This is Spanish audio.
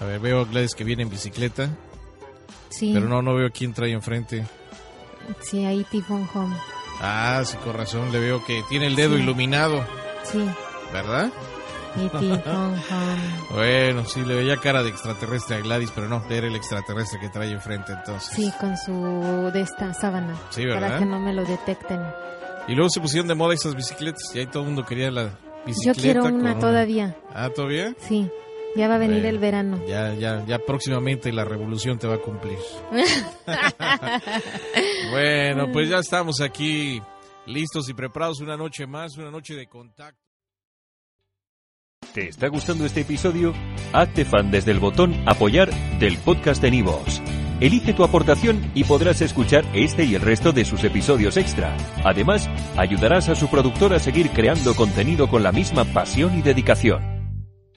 A ver, veo a Gladys que viene en bicicleta. Sí. Pero no, no veo quién trae enfrente. Sí, ahí Tifón Home. Ah, sí, con razón. Le veo que tiene el dedo Sí. iluminado, Sí, ¿verdad? y Tifón Home. Bueno, sí, le veía cara de extraterrestre a Gladys, pero no, era el extraterrestre que trae enfrente entonces. Sí, con su de esta sábana. Sí, ¿verdad? Para que no me lo detecten. Y luego se pusieron de moda esas bicicletas y ahí todo el mundo quería la bicicleta. Yo quiero una con- todavía. Ah, ¿todavía? Sí, ya va a venir Bueno. el verano. Ya, ya, ya próximamente la revolución te va a cumplir. bueno, pues ya estamos aquí listos y preparados una noche más, una noche de contacto. ¿Te está gustando este episodio? Hazte fan desde el botón Apoyar del podcast de Nivos. Elige tu aportación y podrás escuchar este y el resto de sus episodios extra. Además, ayudarás a su productor a seguir creando contenido con la misma pasión y dedicación.